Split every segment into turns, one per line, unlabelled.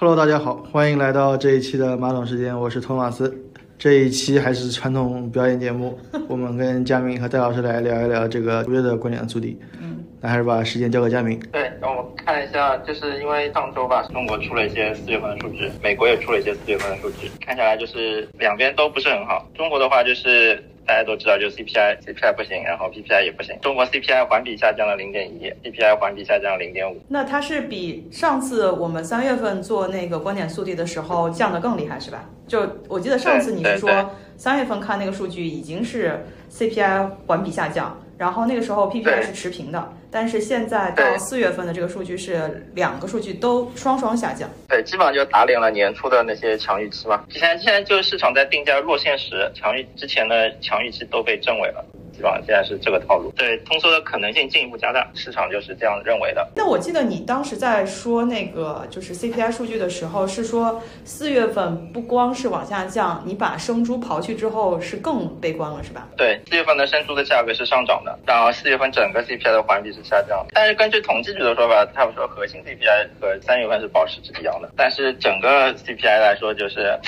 Hello，大家好，欢迎来到这一期的马桶时间，我是托马斯。这一期还是传统表演节目，我们跟佳明和戴老师来聊一聊这个五月的观点速递。嗯，那还是把时间交给佳明。
对，让我们看一下，就是因为上周吧，中国出了一些四月份的数据，美国也出了一些四月份的数据，看下来就是两边都不是很好。中国的话就是。大家都知道，就 CPI，CPI 不行，然后 PPI 也不行。中国 CPI 环比下降了零点一，PPI 环比下降了零点五。
那它是比上次我们三月份做那个观点速递的时候降得更厉害，是吧？就我记得上次你是说三月份看那个数据已经是 CPI 环比下降，然后那个时候 PPI 是持平的。但是现在到四月份的这个数据是两个数据都双双下降，
对，基本上就打脸了年初的那些强预期嘛。之前现在就是市场在定价弱现实，强预之前的强预期都被证伪了。基本上现在是这个套路，对通缩的可能性进一步加大，市场就是这样认为的。
那我记得你当时在说那个就是 CPI 数据的时候，是说四月份不光是往下降，你把生猪刨去之后是更悲观了，是吧？
对，四月份的生猪的价格是上涨的，然后四月份整个 CPI 的环比是下降。但是根据统计局的说法，他们说核心 CPI 和三月份是保持是一样的，但是整个 CPI 来说就是。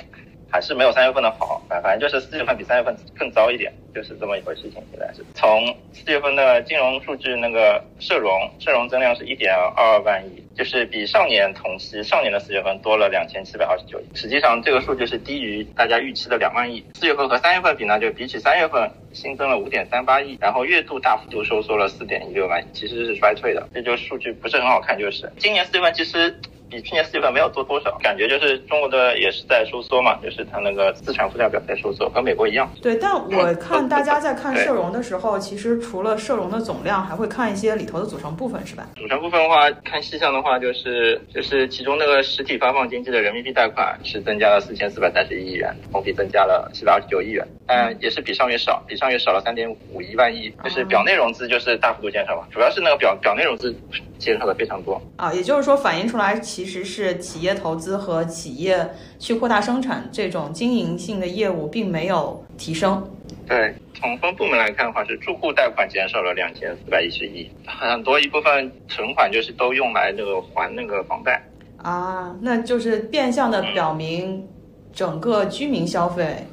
还是没有三月份的好，反反正就是四月份比三月份更糟一点，就是这么一回事情。现在是从四月份的金融数据，那个社融社融增量是一点二万亿，就是比上年同期上年的四月份多了两千七百二十九亿。实际上这个数据是低于大家预期的两万亿。四月份和三月份比呢，就比起三月份新增了五点三八亿，然后月度大幅度收缩了四点一六万亿，其实是衰退的。这就数据不是很好看，就是今年四月份其实。比去年四月份没有多多少，感觉就是中国的也是在收缩嘛，就是它那个资产负债表在收缩，和美国一样。
对，但我看大家在看社融的时候，其实除了社融的总量，还会看一些里头的组成部分，是吧？
组成部分的话，看细项的话，就是就是其中那个实体发放经济的人民币贷款是增加了四千四百三十一亿元，同比增加了七百二十九亿元，但也是比上月少，比上月少了三点五一万亿，就是表内融资就是大幅度减少嘛，主要是那个表表内融资。减少的非常多
啊，也就是说反映出来其实是企业投资和企业去扩大生产这种经营性的业务并没有提升。
对，从分部门来看的话，是住户贷款减少了两千四百一十亿，很多一部分存款就是都用来那个还那个房贷
啊，那就是变相的表明整个居民消费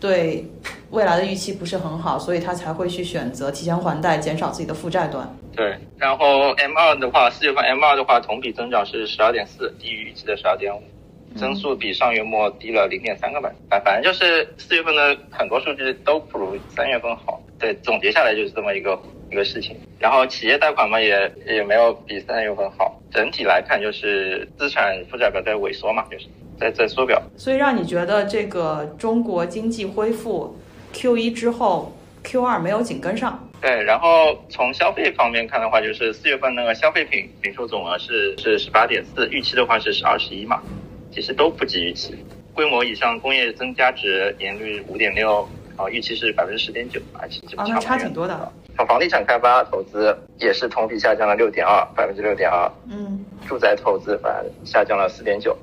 对未来的预期不是很好，所以他才会去选择提前还贷，减少自己的负债端。
对，然后 M 二的话，四月份 M 二的话，同比增长是十二点四，低于预期的十二点五，增速比上月末低了零点三个百分反反正就是四月份的很多数据都不如三月份好。对，总结下来就是这么一个一个事情。然后企业贷款嘛，也也没有比三月份好。整体来看，就是资产负债表在萎缩嘛，就是在在缩表。
所以让你觉得这个中国经济恢复 Q 一之后，Q 二没有紧跟上。
对，然后从消费方面看的话，就是四月份那个消费品零售总额是是十八点四，预期的话是是二十一嘛，其实都不及预期。规模以上工业增加值年率五点六，然后预期是百分之十点九，而且基本
差差挺多的。
从房地产开发投资也是同比下降了六点二，百分之六点二。
嗯。
住宅投资反而下降了四点九，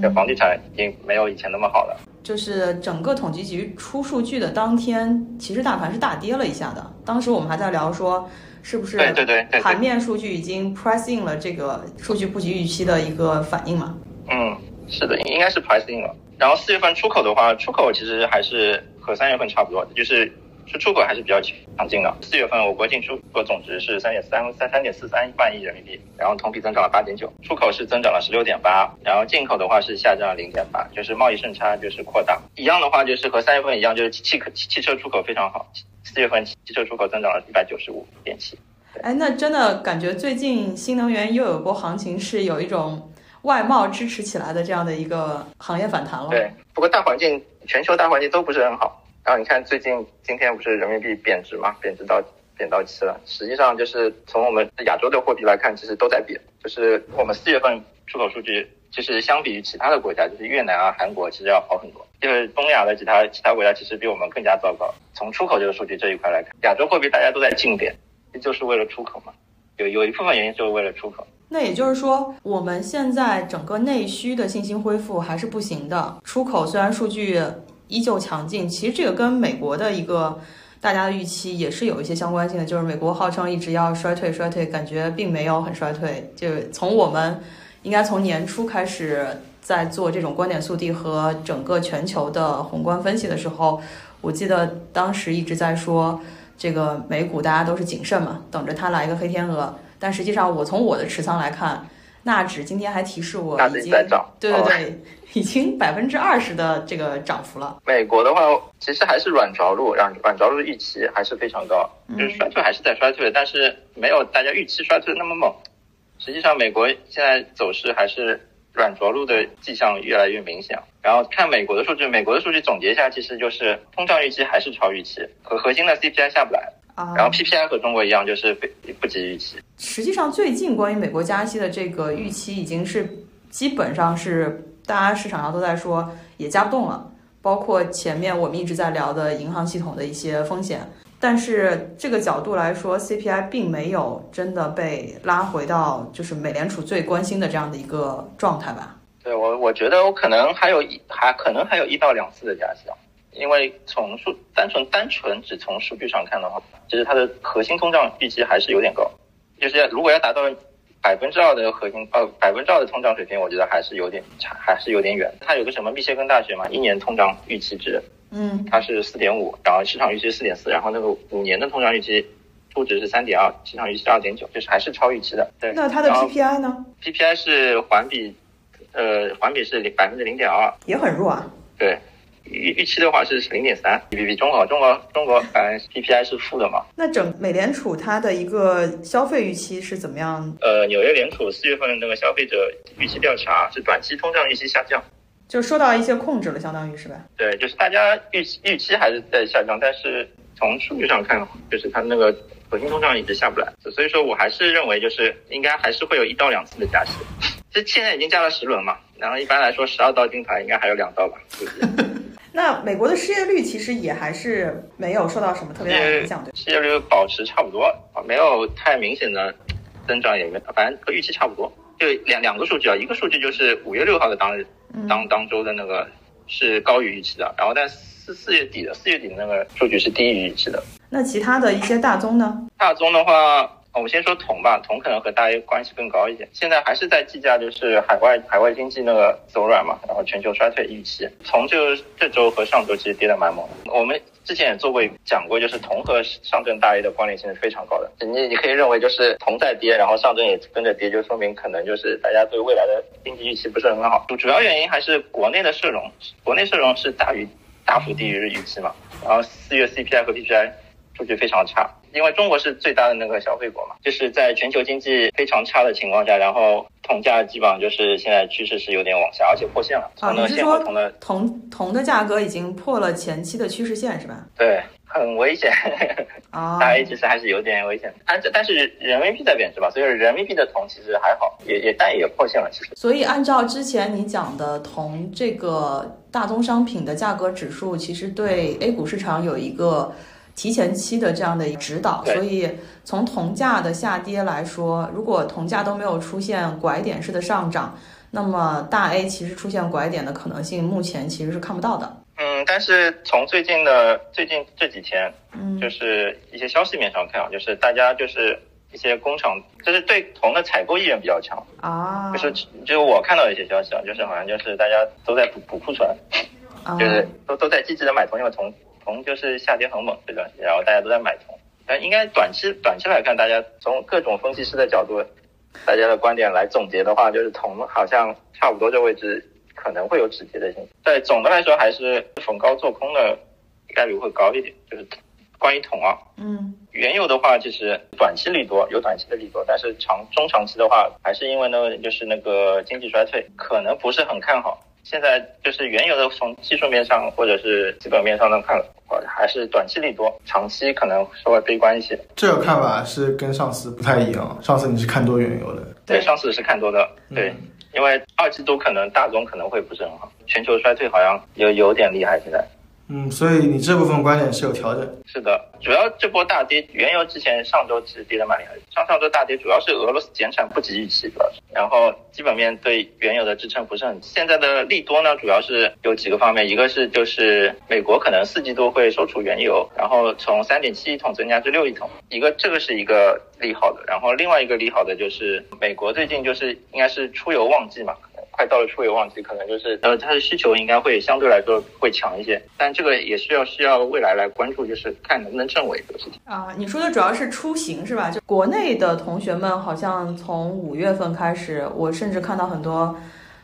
这房地产已经没有以前那么好了。
就是整个统计局出数据的当天，其实大盘是大跌了一下的。当时我们还在聊说，是不是
对对对
盘面数据已经 price in 了这个数据不及预期的一个反应嘛？
嗯，是的，应该是 price in 了。然后四月份出口的话，出口其实还是和三月份差不多，就是。出出口还是比较强劲的。四月份我国进出口总值是三点三三三点四三万亿人民币，然后同比增长了八点九，出口是增长了十六点八，然后进口的话是下降了零点八，就是贸易顺差就是扩大。一样的话就是和三月份一样，就是汽汽汽车出口非常好，四月份汽车出口增长了一百九十五点七。
哎，那真的感觉最近新能源又有波行情，是有一种外贸支持起来的这样的一个行业反弹了。
对，不过大环境全球大环境都不是很好。然后你看，最近今天不是人民币贬值嘛？贬值到贬到期了。实际上就是从我们亚洲的货币来看，其实都在贬。就是我们四月份出口数据，其实相比于其他的国家，就是越南啊、韩国，其实要好很多。就是东亚的其他其他国家，其实比我们更加糟糕。从出口这个数据这一块来看，亚洲货币大家都在净贬，就是为了出口嘛。有有一部分原因就是为了出口。
那也就是说，我们现在整个内需的信心恢复还是不行的。出口虽然数据。依旧强劲，其实这个跟美国的一个大家的预期也是有一些相关性的，就是美国号称一直要衰退，衰退感觉并没有很衰退，就从我们应该从年初开始在做这种观点速递和整个全球的宏观分析的时候，我记得当时一直在说这个美股大家都是谨慎嘛，等着它来一个黑天鹅。但实际上，我从我的持仓来看，纳指今天还提示我已经
在涨，
对对对，已经百分之二十的这个涨幅了。
美国的话，其实还是软着陆，软软着陆预期还是非常高，就是衰退还是在衰退，但是没有大家预期衰退的那么猛。实际上，美国现在走势还是软着陆的迹象越来越明显。然后看美国的数据，美国的数据总结一下，其实就是通胀预期还是超预期，和核心的 CPI 下不来。然后 PPI 和中国一样，就是不不及预期。
实际上，最近关于美国加息的这个预期，已经是基本上是大家市场上都在说也加不动了。包括前面我们一直在聊的银行系统的一些风险，但是这个角度来说，CPI 并没有真的被拉回到就是美联储最关心的这样的一个状态吧？
对我，我觉得我可能还有一还可能还有一到两次的加息啊。因为从数单纯单纯只从数据上看的话，其实它的核心通胀预期还是有点高，就是如果要达到百分之二的核心呃百分之二的通胀水平，我觉得还是有点差，还是有点远。它有个什么密歇根大学嘛，一年通胀预期值，
嗯，
它是四点五，然后市场预期四点四，然后那个五年的通胀预期估值是三点二，市场预期是二点九，就是还是超预期的。对，
那它的 PPI 呢
？PPI 是环比，呃，环比是零百分之零点二，
也很弱啊。
对。预预期的话是零点三，比比中国，中国中国反正 PPI 是负的嘛。
那整美联储它的一个消费预期是怎么样？
呃，纽约联储四月份那个消费者预期调查是短期通胀预期下降，
就受到一些控制了，相当于是吧？
对，就是大家预期预期还是在下降，但是从数据上看，就是它那个核心通胀一直下不来，所以说我还是认为就是应该还是会有一到两次的加息。这现在已经加了十轮嘛，然后一般来说十二道金牌应该还有两道吧。
那美国的失业率其实也还是没有受到什么特别大的影响，对
失业率保持差不多啊，没有太明显的增长，也没反正和预期差不多。就两两个数据啊，一个数据就是五月六号的当日当当周的那个是高于预期的，然后但四四月底的四月底的那个数据是低于预期的。
那其他的一些大宗呢？
大宗的话。我们先说铜吧，铜可能和大 A 关系更高一点。现在还是在计价，就是海外海外经济那个走软嘛，然后全球衰退预期。铜就是这周和上周其实跌的蛮猛的。我们之前也做过讲过，就是铜和上证大 A 的关联性是非常高的。你你可以认为就是铜在跌，然后上证也跟着跌，就说明可能就是大家对未来的经济预期不是很好。主主要原因还是国内的社融，国内社融是大于大幅低于预期嘛。然后四月 CPI 和 PPI 数据非常差。因为中国是最大的那个消费国嘛，就是在全球经济非常差的情况下，然后铜价基本上就是现在趋势是有点往下，而且破线了。
啊，你是说铜铜的价格已经破了前期的趋势线是吧？
对，很危险。
啊，
大 A 其实还是有点危险。按但是人民币在贬值吧，所以人民币的铜其实还好，也也但也破线了其实。
所以按照之前你讲的铜这个大宗商品的价格指数，其实对 A 股市场有一个。提前期的这样的指导，所以从铜价的下跌来说，如果铜价都没有出现拐点式的上涨，那么大 A 其实出现拐点的可能性，目前其实是看不到的。
嗯，但是从最近的最近这几天，嗯，就是一些消息面上看啊，就是大家就是一些工厂，就是对铜的采购意愿比较强
啊，
就是就是我看到一些消息啊，就是好像就是大家都在补补库存，就是都都在积极的买铜，因为铜。铜就是下跌很猛这段时间，然后大家都在买铜。但应该短期短期来看，大家从各种分析师的角度，大家的观点来总结的话，就是铜好像差不多这位置可能会有止跌的现象。对，总的来说还是逢高做空的概率会高一点。就是关于铜啊，
嗯，
原油的话，其实短期利多有短期的利多，但是长中长期的话，还是因为那个就是那个经济衰退，可能不是很看好。现在就是原油的从技术面上或者是基本面上能看。还是短期利多，长期可能稍微悲观一些。
这个看法是跟上次不太一样，上次你是看多原油的，
对，上次是看多的，对，因为二季度可能大宗可能会不是很好，全球衰退好像有有点厉害现在。
嗯，所以你这部分观点是有调整。
是的，主要这波大跌，原油之前上周其实跌的蛮厉害，上上周大跌主要是俄罗斯减产不及预期，主要是，然后基本面对原油的支撑不是很。现在的利多呢，主要是有几个方面，一个是就是美国可能四季度会收储原油，然后从三点七亿桶增加至六亿桶，一个这个是一个利好的，然后另外一个利好的就是美国最近就是应该是出油旺季嘛。快到了出游旺季，可能就是呃，它的需求应该会相对来说会强一些，但这个也需要需要未来来关注，就是看能不能证伪这个事情
啊。你说的主要是出行是吧？就国内的同学们好像从五月份开始，我甚至看到很多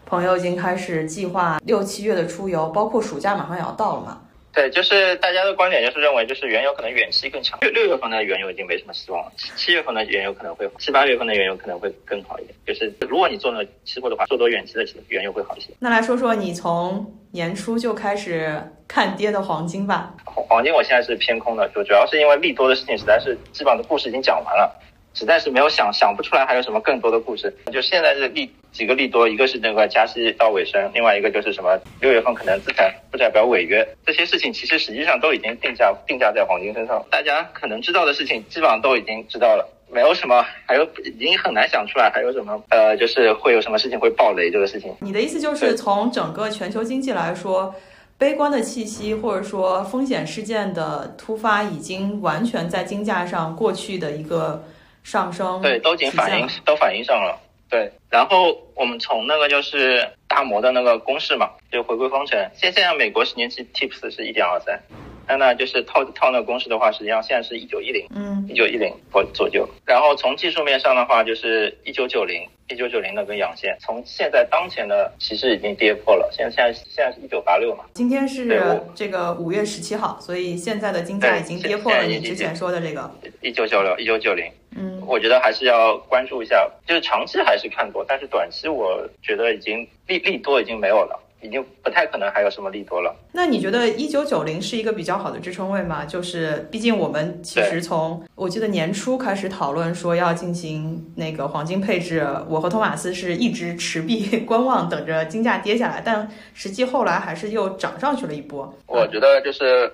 朋友已经开始计划六七月的出游，包括暑假马上也要到了嘛。
对，就是大家的观点就是认为，就是原油可能远期更强。六六月份的原油已经没什么希望了，七七月份的原油可能会，七八月份的原油可能会更好一点。就是如果你做那期货的话，做多远期的原油会好一些。
那来说说你从年初就开始看跌的黄金吧。
黄金我现在是偏空的，就主要是因为利多的事情实在是基本上的故事已经讲完了。实在是没有想想不出来还有什么更多的故事。就现在是利几个利多，一个是那个加息到尾声，另外一个就是什么六月份可能资产负债表违约这些事情，其实实际上都已经定价定价在黄金身上。大家可能知道的事情基本上都已经知道了，没有什么还有已经很难想出来还有什么呃，就是会有什么事情会爆雷这个事情。
你的意思就是从整个全球经济来说，悲观的气息或者说风险事件的突发已经完全在金价上过去的一个。上升
对，都已经反映都反映上了。对，然后我们从那个就是大摩的那个公式嘛，就回归方程。现现在美国十年期 TIPS 是一点二三。那那，就是套套那个公式的话，实际上现在是一九一零，
嗯，
一九一零左左右。然后从技术面上的话，就是一九九零，一九九零那根阳线，从现在当前的其实已经跌破了。现在现在现在是一九八六嘛？
今天是这个五月十七号，所以现在的金价已经跌破了你之前说的这个
一九九六，一九九零。
嗯，
我觉得还是要关注一下，就是长期还是看多，但是短期我觉得已经利利多已经没有了。已经不太可能还有什么利多了。
那你觉得一九九零是一个比较好的支撑位吗？就是毕竟我们其实从我记得年初开始讨论说要进行那个黄金配置，我和托马斯是一直持币观望，等着金价跌下来，但实际后来还是又涨上去了一波。
我觉得就是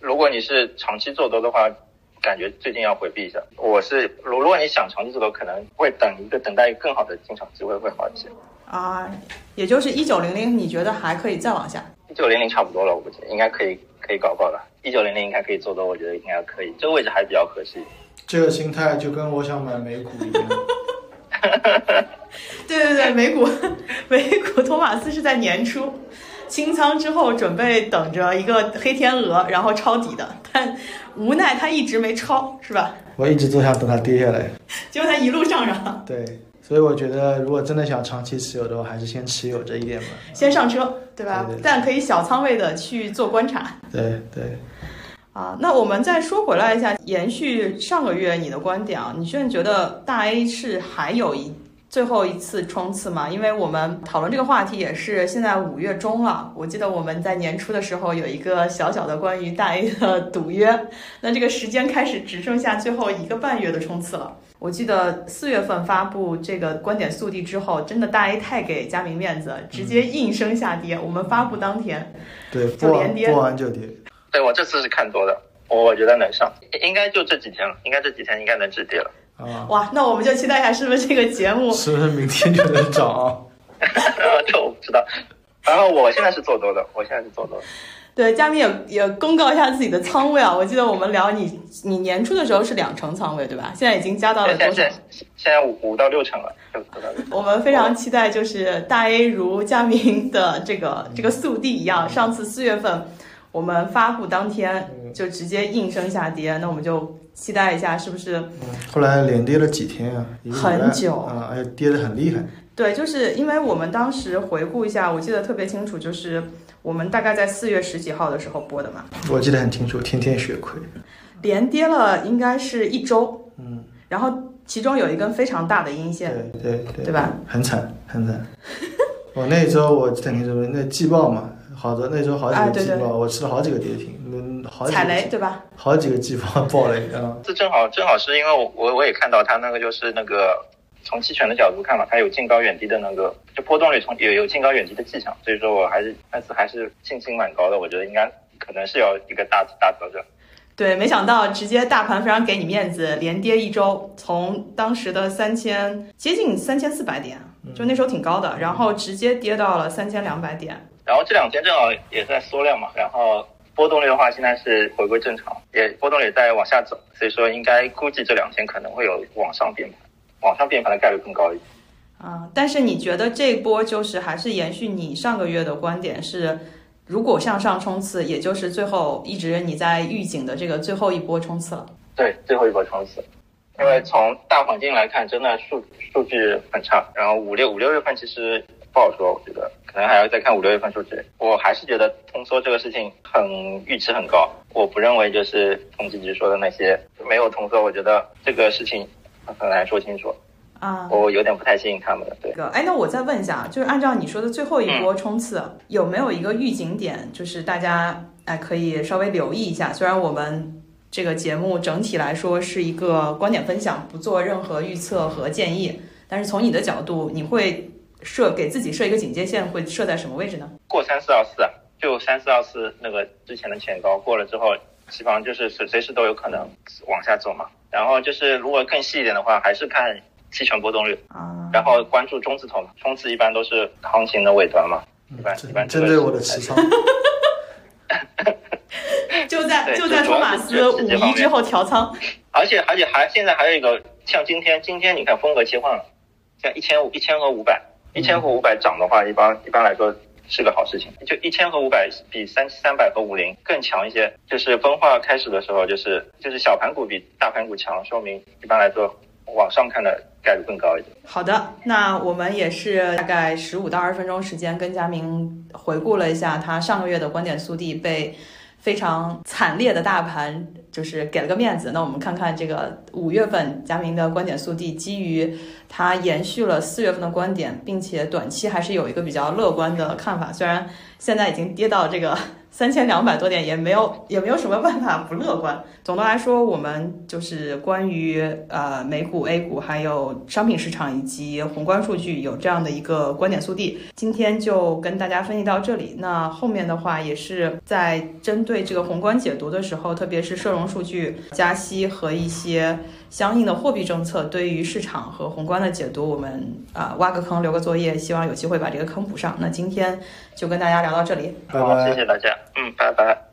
如果你是长期做多的话，感觉最近要回避一下。我是如如果你想长期做多，可能会等一个等待更好的进场机会会好一些。
啊，也就是一九零零，你觉得还可以再往下？
一九零零差不多了，我估计应该可以，可以搞搞了。一九零零应该可以做多，我觉得应该可以，这个位置还比较合适。
这个心态就跟我想买美股一样。
对对对，美股，美股，托马斯是在年初清仓之后，准备等着一个黑天鹅，然后抄底的，但无奈他一直没抄，是吧？
我一直都想等它跌下来，
结果它一路上涨。
对。所以我觉得，如果真的想长期持有的话，还是先持有这一点吧。
先上车，对吧？但可以小仓位的去做观察。
对对。
啊，那我们再说回来一下，延续上个月你的观点啊，你现在觉得大 A 是还有一最后一次冲刺嘛？因为我们讨论这个话题也是现在五月中了，我记得我们在年初的时候有一个小小的关于大 A 的赌约，那这个时间开始只剩下最后一个半月的冲刺了。我记得四月份发布这个观点速递之后，真的大 A 太给佳明面子，直接应声下跌。我们发布当天，
对，
就连跌，
播完就跌。
对我这次是看多的，我觉得能上，应该就这几天了，应该这几天应该能止跌了。
啊，
哇，那我们就期待一下，是不是这个节目，
是不是明天就能涨啊？
这我不知道。然后我现在是做多的，我现在是做多的。
对，嘉明也也公告一下自己的仓位啊！我记得我们聊你，你年初的时候是两成仓位，对吧？现在已经加到了多少？
现在五五到六成了。
我们非常期待，就是大 A 如嘉明的这个这个速递一样，上次四月份我们发布当天就直接应声下跌，那我们就期待一下，是不是？
后来连跌了几天啊？
很久
啊，而且跌得很厉害。
对，就是因为我们当时回顾一下，我记得特别清楚，就是。我们大概在四月十几号的时候播的嘛，
我记得很清楚，天天血亏，
连跌了应该是一周，
嗯，
然后其中有一根非常大的阴线，
对对对，
对吧？
很惨很惨，我那周我记得挺清楚，那季报嘛，好的那周好几个季报，我吃了好几个跌停，嗯，好
踩雷对吧？
好几个季报爆雷啊！
这正好正好是因为我我我也看到他那个就是那个。从期权的角度看嘛，它有近高远低的那个，就波动率从有有近高远低的迹象，所以说我还是那次还是信心蛮高的，我觉得应该可能是有一个大大调整。
对，没想到直接大盘非常给你面子，连跌一周，从当时的三千接近三千四百点，就那时候挺高的，然后直接跌到了三千两百点。
然后这两天正好也在缩量嘛，然后波动率的话现在是回归正常，也波动率在往下走，所以说应该估计这两天可能会有往上变盘，往上变盘的概率更高一点。
啊，但是你觉得这波就是还是延续你上个月的观点是？如果向上冲刺，也就是最后一直你在预警的这个最后一波冲刺了。
对，最后一波冲刺，因为从大环境来看，真的数数据很差。然后五六五六月份其实不好说，我觉得可能还要再看五六月份数据。我还是觉得通缩这个事情很预期很高，我不认为就是统计局说的那些没有通缩，我觉得这个事情很难说清楚。
啊，
我有点不太信任他们。对，
哎，那我再问一下，就是按照你说的最后一波冲刺，有没有一个预警点，就是大家哎可以稍微留意一下？虽然我们这个节目整体来说是一个观点分享，不做任何预测和建议，但是从你的角度，你会设给自己设一个警戒线，会设在什么位置呢？
过三四二四，就三四二四那个之前的前高过了之后，基本上就是随随时都有可能往下走嘛。然后就是如果更细一点的话，还是看。期权波动率啊，然后关注中字头嘛，冲刺一般都是行情的尾端嘛，一般一般
针对我的持仓，
就在就在托马斯五一之后调仓，
而且而且还现在还有一个像今天今天你看风格切换了，像一千五一千和五百，一千和五百涨的话，一般一般来说是个好事情，就一千和五百比三三百和五零更强一些，就是分化开始的时候就是就是小盘股比大盘股强，说明一般来说往上看的。概率更高一点。
好的，那我们也是大概十五到二十分钟时间，跟佳明回顾了一下他上个月的观点速递被非常惨烈的大盘就是给了个面子。那我们看看这个五月份佳明的观点速递，基于他延续了四月份的观点，并且短期还是有一个比较乐观的看法，虽然现在已经跌到这个。三千两百多点也没有也没有什么办法不乐观。总的来说，我们就是关于呃美股、A 股还有商品市场以及宏观数据有这样的一个观点速递。今天就跟大家分析到这里。那后面的话也是在针对这个宏观解读的时候，特别是社融数据、加息和一些相应的货币政策对于市场和宏观的解读，我们啊挖个坑留个作业，希望有机会把这个坑补上。那今天就跟大家聊到这里，
好，
谢谢大家。嗯，拜拜。